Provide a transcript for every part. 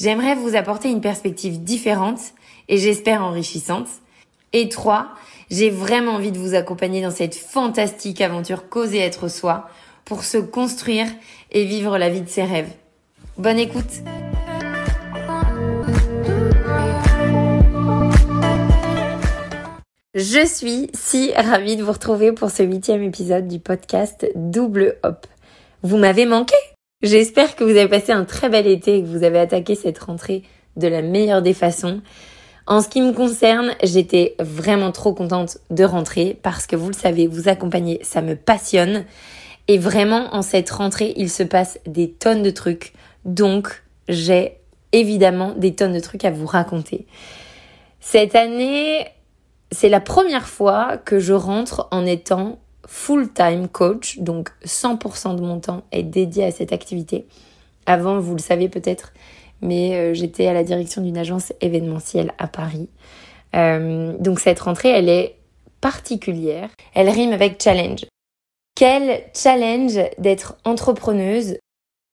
J'aimerais vous apporter une perspective différente et j'espère enrichissante. Et 3. J'ai vraiment envie de vous accompagner dans cette fantastique aventure causer être soi pour se construire et vivre la vie de ses rêves. Bonne écoute Je suis si ravie de vous retrouver pour ce huitième épisode du podcast Double Hop. Vous m'avez manqué J'espère que vous avez passé un très bel été et que vous avez attaqué cette rentrée de la meilleure des façons. En ce qui me concerne, j'étais vraiment trop contente de rentrer parce que vous le savez, vous accompagner, ça me passionne. Et vraiment, en cette rentrée, il se passe des tonnes de trucs. Donc, j'ai évidemment des tonnes de trucs à vous raconter. Cette année, c'est la première fois que je rentre en étant full-time coach, donc 100% de mon temps est dédié à cette activité. Avant, vous le savez peut-être, mais euh, j'étais à la direction d'une agence événementielle à Paris. Euh, donc cette rentrée, elle est particulière. Elle rime avec challenge. Quel challenge d'être entrepreneuse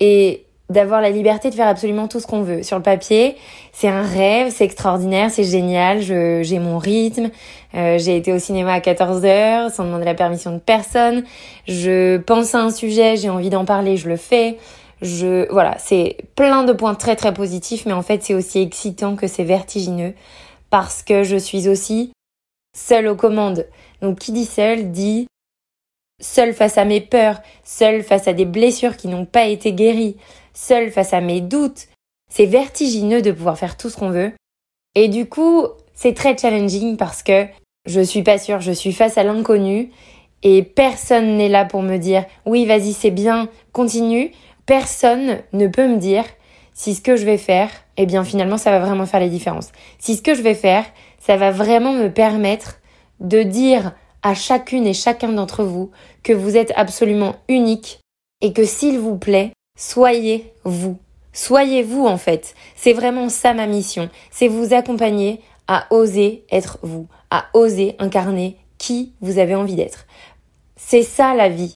et d'avoir la liberté de faire absolument tout ce qu'on veut. Sur le papier, c'est un rêve, c'est extraordinaire, c'est génial, j'ai mon rythme, euh, j'ai été au cinéma à 14 heures sans demander la permission de personne, je pense à un sujet, j'ai envie d'en parler, je le fais. Je voilà, c'est plein de points très très positifs, mais en fait c'est aussi excitant que c'est vertigineux parce que je suis aussi seule aux commandes. Donc qui dit seule dit seule face à mes peurs, seule face à des blessures qui n'ont pas été guéries, seule face à mes doutes. C'est vertigineux de pouvoir faire tout ce qu'on veut. Et du coup, c'est très challenging parce que je suis pas sûre, je suis face à l'inconnu et personne n'est là pour me dire oui, vas-y, c'est bien, continue. Personne ne peut me dire si ce que je vais faire, eh bien finalement, ça va vraiment faire la différence. Si ce que je vais faire, ça va vraiment me permettre de dire à chacune et chacun d'entre vous que vous êtes absolument unique et que s'il vous plaît, soyez vous. Soyez vous en fait. C'est vraiment ça ma mission. C'est vous accompagner à oser être vous, à oser incarner qui vous avez envie d'être. C'est ça la vie.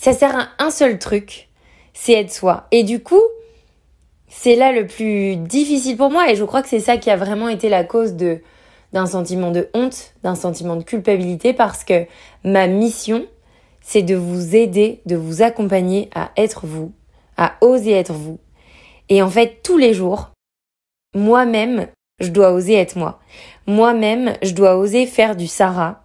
Ça sert à un seul truc, c'est être soi. Et du coup, c'est là le plus difficile pour moi et je crois que c'est ça qui a vraiment été la cause de d'un sentiment de honte, d'un sentiment de culpabilité parce que ma mission, c'est de vous aider, de vous accompagner à être vous, à oser être vous. Et en fait, tous les jours, moi-même, je dois oser être moi. Moi-même, je dois oser faire du Sarah.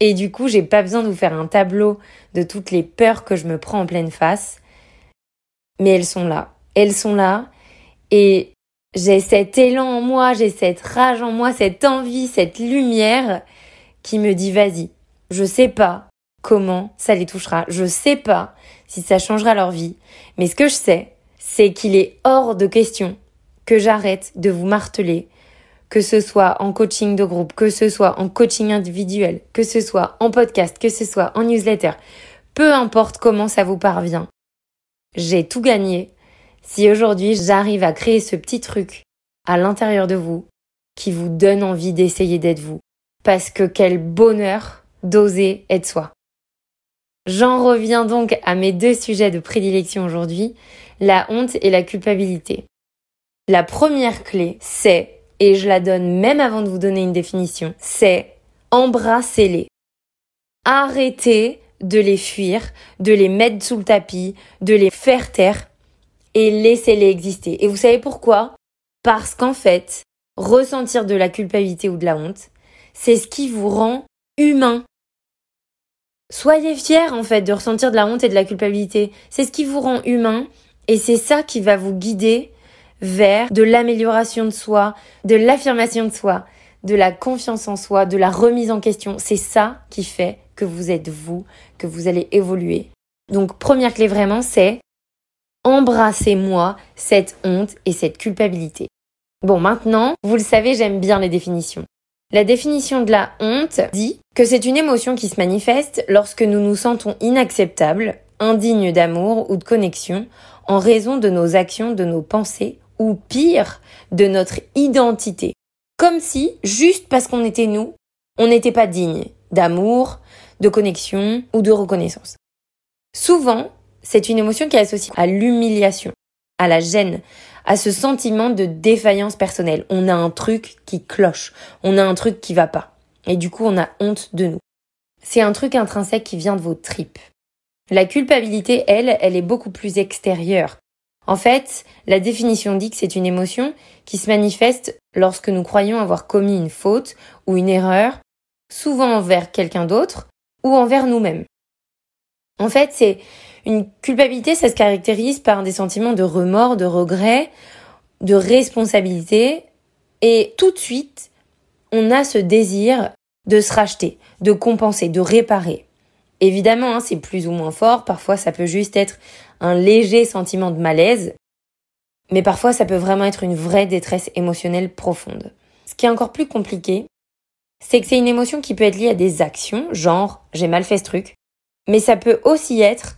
Et du coup, j'ai pas besoin de vous faire un tableau de toutes les peurs que je me prends en pleine face. Mais elles sont là. Elles sont là. Et j'ai cet élan en moi, j'ai cette rage en moi, cette envie, cette lumière qui me dit vas-y. Je sais pas comment ça les touchera. Je sais pas si ça changera leur vie. Mais ce que je sais, c'est qu'il est hors de question que j'arrête de vous marteler, que ce soit en coaching de groupe, que ce soit en coaching individuel, que ce soit en podcast, que ce soit en newsletter. Peu importe comment ça vous parvient. J'ai tout gagné si aujourd'hui j'arrive à créer ce petit truc à l'intérieur de vous qui vous donne envie d'essayer d'être vous. Parce que quel bonheur d'oser être soi. J'en reviens donc à mes deux sujets de prédilection aujourd'hui, la honte et la culpabilité. La première clé, c'est, et je la donne même avant de vous donner une définition, c'est embrassez-les. Arrêtez de les fuir, de les mettre sous le tapis, de les faire taire et laissez-les exister. Et vous savez pourquoi? Parce qu'en fait, ressentir de la culpabilité ou de la honte, c'est ce qui vous rend humain. Soyez fiers en fait de ressentir de la honte et de la culpabilité. C'est ce qui vous rend humain et c'est ça qui va vous guider vers de l'amélioration de soi, de l'affirmation de soi, de la confiance en soi, de la remise en question. C'est ça qui fait que vous êtes vous, que vous allez évoluer. Donc première clé vraiment, c'est embrassez-moi cette honte et cette culpabilité. Bon, maintenant, vous le savez, j'aime bien les définitions. La définition de la honte dit que c'est une émotion qui se manifeste lorsque nous nous sentons inacceptables, indignes d'amour ou de connexion en raison de nos actions, de nos pensées ou pire, de notre identité. Comme si, juste parce qu'on était nous, on n'était pas digne d'amour, de connexion ou de reconnaissance. Souvent, c'est une émotion qui est associée à l'humiliation, à la gêne, à ce sentiment de défaillance personnelle. On a un truc qui cloche, on a un truc qui va pas. Et du coup, on a honte de nous. C'est un truc intrinsèque qui vient de vos tripes. La culpabilité, elle, elle est beaucoup plus extérieure. En fait, la définition dit que c'est une émotion qui se manifeste lorsque nous croyons avoir commis une faute ou une erreur, souvent envers quelqu'un d'autre ou envers nous-mêmes. En fait, c'est une culpabilité, ça se caractérise par des sentiments de remords, de regret, de responsabilité, et tout de suite, on a ce désir de se racheter, de compenser, de réparer. Évidemment, hein, c'est plus ou moins fort, parfois ça peut juste être un léger sentiment de malaise, mais parfois ça peut vraiment être une vraie détresse émotionnelle profonde. Ce qui est encore plus compliqué, c'est que c'est une émotion qui peut être liée à des actions, genre j'ai mal fait ce truc, mais ça peut aussi être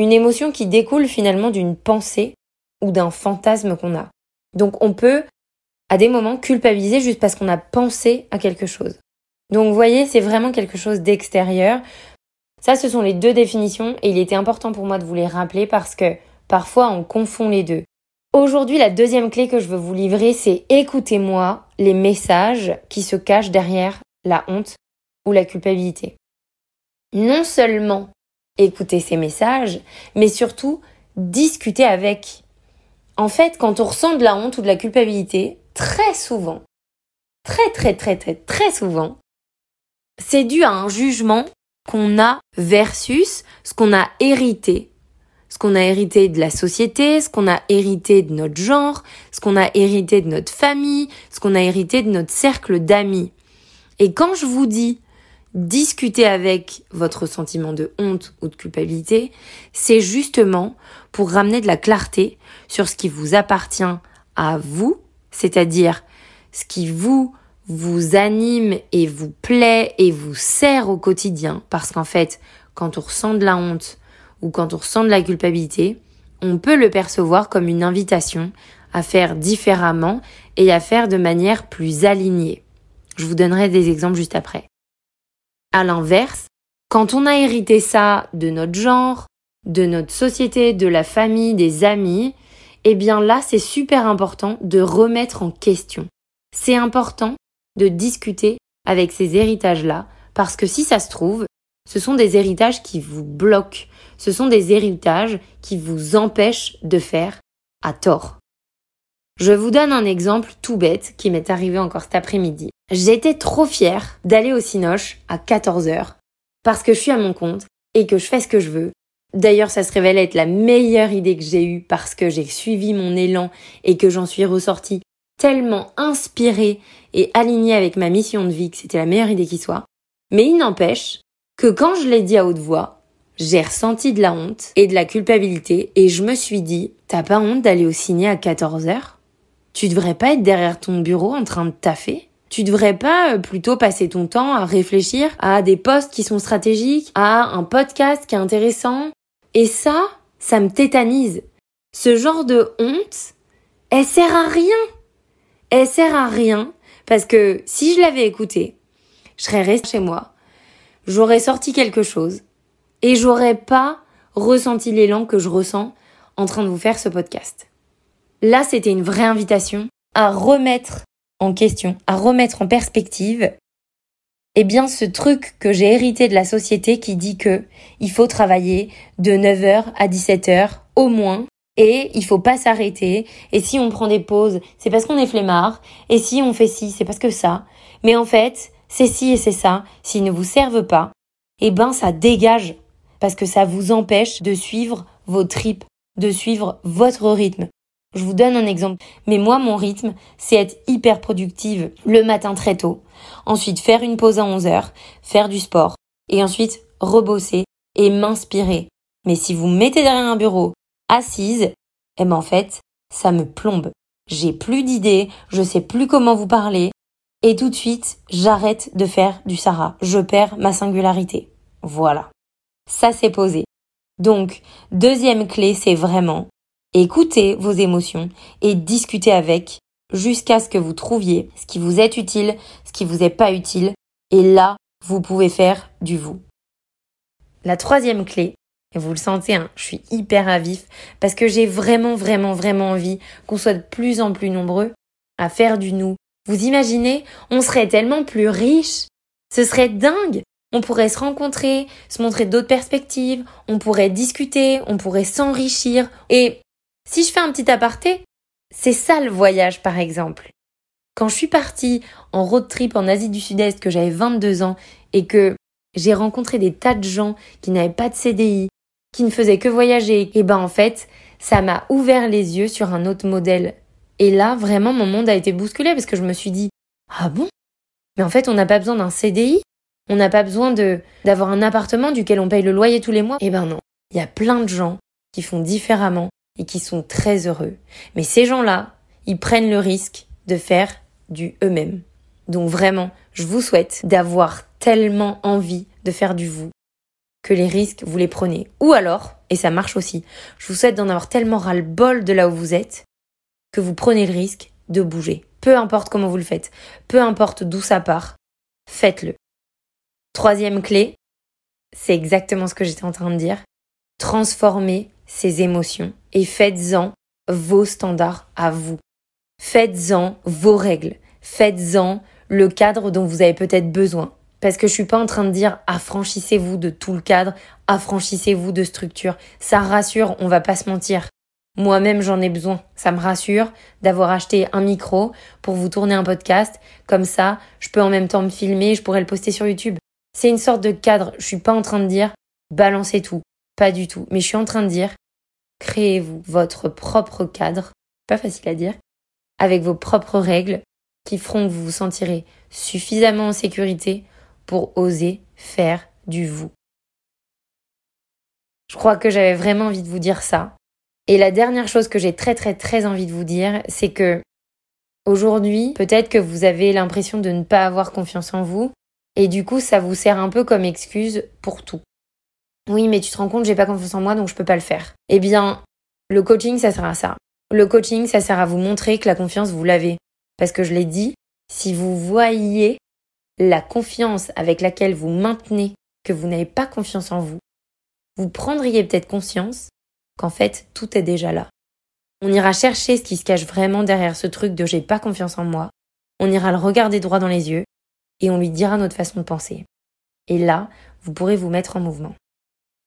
une émotion qui découle finalement d'une pensée ou d'un fantasme qu'on a. Donc on peut à des moments culpabiliser juste parce qu'on a pensé à quelque chose. Donc vous voyez, c'est vraiment quelque chose d'extérieur. Ça, ce sont les deux définitions et il était important pour moi de vous les rappeler parce que parfois on confond les deux. Aujourd'hui, la deuxième clé que je veux vous livrer, c'est écoutez-moi les messages qui se cachent derrière la honte ou la culpabilité. Non seulement écouter ces messages, mais surtout discuter avec. En fait, quand on ressent de la honte ou de la culpabilité, très souvent, très très très très très souvent, c'est dû à un jugement qu'on a versus ce qu'on a hérité. Ce qu'on a hérité de la société, ce qu'on a hérité de notre genre, ce qu'on a hérité de notre famille, ce qu'on a hérité de notre cercle d'amis. Et quand je vous dis discuter avec votre sentiment de honte ou de culpabilité, c'est justement pour ramener de la clarté sur ce qui vous appartient à vous, c'est-à-dire ce qui vous vous anime et vous plaît et vous sert au quotidien. Parce qu'en fait, quand on ressent de la honte ou quand on ressent de la culpabilité, on peut le percevoir comme une invitation à faire différemment et à faire de manière plus alignée. Je vous donnerai des exemples juste après. À l'inverse, quand on a hérité ça de notre genre, de notre société, de la famille, des amis, eh bien là, c'est super important de remettre en question. C'est important de discuter avec ces héritages-là, parce que si ça se trouve, ce sont des héritages qui vous bloquent, ce sont des héritages qui vous empêchent de faire à tort. Je vous donne un exemple tout bête qui m'est arrivé encore cet après-midi. J'étais trop fière d'aller au Cinoche à 14h parce que je suis à mon compte et que je fais ce que je veux. D'ailleurs, ça se révèle être la meilleure idée que j'ai eue parce que j'ai suivi mon élan et que j'en suis ressortie tellement inspirée et alignée avec ma mission de vie que c'était la meilleure idée qui soit. Mais il n'empêche que quand je l'ai dit à haute voix, j'ai ressenti de la honte et de la culpabilité et je me suis dit, t'as pas honte d'aller au ciné à 14h Tu devrais pas être derrière ton bureau en train de taffer? Tu devrais pas euh, plutôt passer ton temps à réfléchir à des posts qui sont stratégiques, à un podcast qui est intéressant Et ça, ça me tétanise. Ce genre de honte, elle sert à rien. Elle sert à rien parce que si je l'avais écouté, je serais restée chez moi, j'aurais sorti quelque chose et j'aurais pas ressenti l'élan que je ressens en train de vous faire ce podcast. Là, c'était une vraie invitation à remettre en question, à remettre en perspective, eh bien ce truc que j'ai hérité de la société qui dit que il faut travailler de 9h à 17h au moins et il faut pas s'arrêter. Et si on prend des pauses, c'est parce qu'on est flemmard. Et si on fait ci, c'est parce que ça. Mais en fait, c'est ci et c'est ça, s'ils ne vous servent pas, eh ben ça dégage. Parce que ça vous empêche de suivre vos tripes, de suivre votre rythme, je vous donne un exemple. Mais moi, mon rythme, c'est être hyper productive le matin très tôt. Ensuite, faire une pause à 11 heures, faire du sport. Et ensuite, rebosser et m'inspirer. Mais si vous mettez derrière un bureau, assise, eh ben, en fait, ça me plombe. j'ai plus d'idées, je sais plus comment vous parler, et tout de suite, j'arrête de faire du Sarah. Je perds ma singularité. Voilà. Ça c'est posé. Donc, deuxième clé, c'est vraiment écouter vos émotions et discuter avec jusqu'à ce que vous trouviez ce qui vous est utile, ce qui vous est pas utile. Et là, vous pouvez faire du vous. La troisième clé, et vous le sentez, hein, je suis hyper à vif parce que j'ai vraiment, vraiment, vraiment envie qu'on soit de plus en plus nombreux à faire du nous. Vous imaginez, on serait tellement plus riche. Ce serait dingue. On pourrait se rencontrer, se montrer d'autres perspectives, on pourrait discuter, on pourrait s'enrichir. Et si je fais un petit aparté, c'est ça le voyage par exemple. Quand je suis partie en road trip en Asie du Sud-Est, que j'avais 22 ans et que j'ai rencontré des tas de gens qui n'avaient pas de CDI, qui ne faisaient que voyager, et ben en fait, ça m'a ouvert les yeux sur un autre modèle. Et là, vraiment, mon monde a été bousculé parce que je me suis dit, ah bon? Mais en fait, on n'a pas besoin d'un CDI, on n'a pas besoin d'avoir un appartement duquel on paye le loyer tous les mois. Eh ben non, il y a plein de gens qui font différemment et qui sont très heureux. Mais ces gens-là, ils prennent le risque de faire du eux-mêmes. Donc vraiment, je vous souhaite d'avoir tellement envie de faire du vous que les risques, vous les prenez. Ou alors, et ça marche aussi, je vous souhaite d'en avoir tellement ras-le-bol de là où vous êtes que vous prenez le risque de bouger. Peu importe comment vous le faites, peu importe d'où ça part, faites-le. Troisième clé, c'est exactement ce que j'étais en train de dire. Transformez ces émotions et faites-en vos standards à vous. Faites-en vos règles. Faites-en le cadre dont vous avez peut-être besoin. Parce que je suis pas en train de dire affranchissez-vous de tout le cadre, affranchissez-vous de structure. Ça rassure, on va pas se mentir. Moi-même, j'en ai besoin. Ça me rassure d'avoir acheté un micro pour vous tourner un podcast. Comme ça, je peux en même temps me filmer, je pourrais le poster sur YouTube. C'est une sorte de cadre. Je suis pas en train de dire balancez tout. Pas du tout. Mais je suis en train de dire créez-vous votre propre cadre. Pas facile à dire. Avec vos propres règles qui feront que vous vous sentirez suffisamment en sécurité pour oser faire du vous. Je crois que j'avais vraiment envie de vous dire ça. Et la dernière chose que j'ai très très très envie de vous dire, c'est que aujourd'hui, peut-être que vous avez l'impression de ne pas avoir confiance en vous, et du coup, ça vous sert un peu comme excuse pour tout. Oui, mais tu te rends compte, j'ai pas confiance en moi, donc je peux pas le faire. Eh bien, le coaching, ça sert à ça. Le coaching, ça sert à vous montrer que la confiance, vous l'avez. Parce que je l'ai dit, si vous voyez la confiance avec laquelle vous maintenez que vous n'avez pas confiance en vous, vous prendriez peut-être conscience qu'en fait, tout est déjà là. On ira chercher ce qui se cache vraiment derrière ce truc de j'ai pas confiance en moi. On ira le regarder droit dans les yeux et on lui dira notre façon de penser. Et là, vous pourrez vous mettre en mouvement.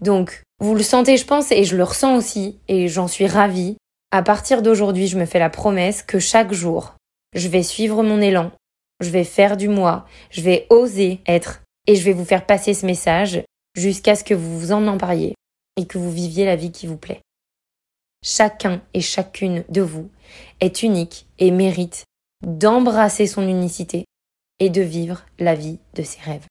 Donc, vous le sentez, je pense, et je le ressens aussi, et j'en suis ravie. À partir d'aujourd'hui, je me fais la promesse que chaque jour, je vais suivre mon élan, je vais faire du moi, je vais oser être et je vais vous faire passer ce message jusqu'à ce que vous vous en empariez et que vous viviez la vie qui vous plaît. Chacun et chacune de vous est unique et mérite d'embrasser son unicité et de vivre la vie de ses rêves.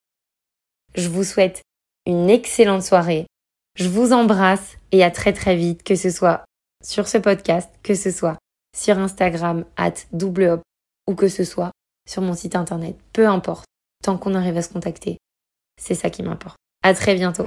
Je vous souhaite une excellente soirée. Je vous embrasse et à très très vite, que ce soit sur ce podcast, que ce soit sur Instagram, at double ou que ce soit sur mon site internet. Peu importe, tant qu'on arrive à se contacter. C'est ça qui m'importe. À très bientôt.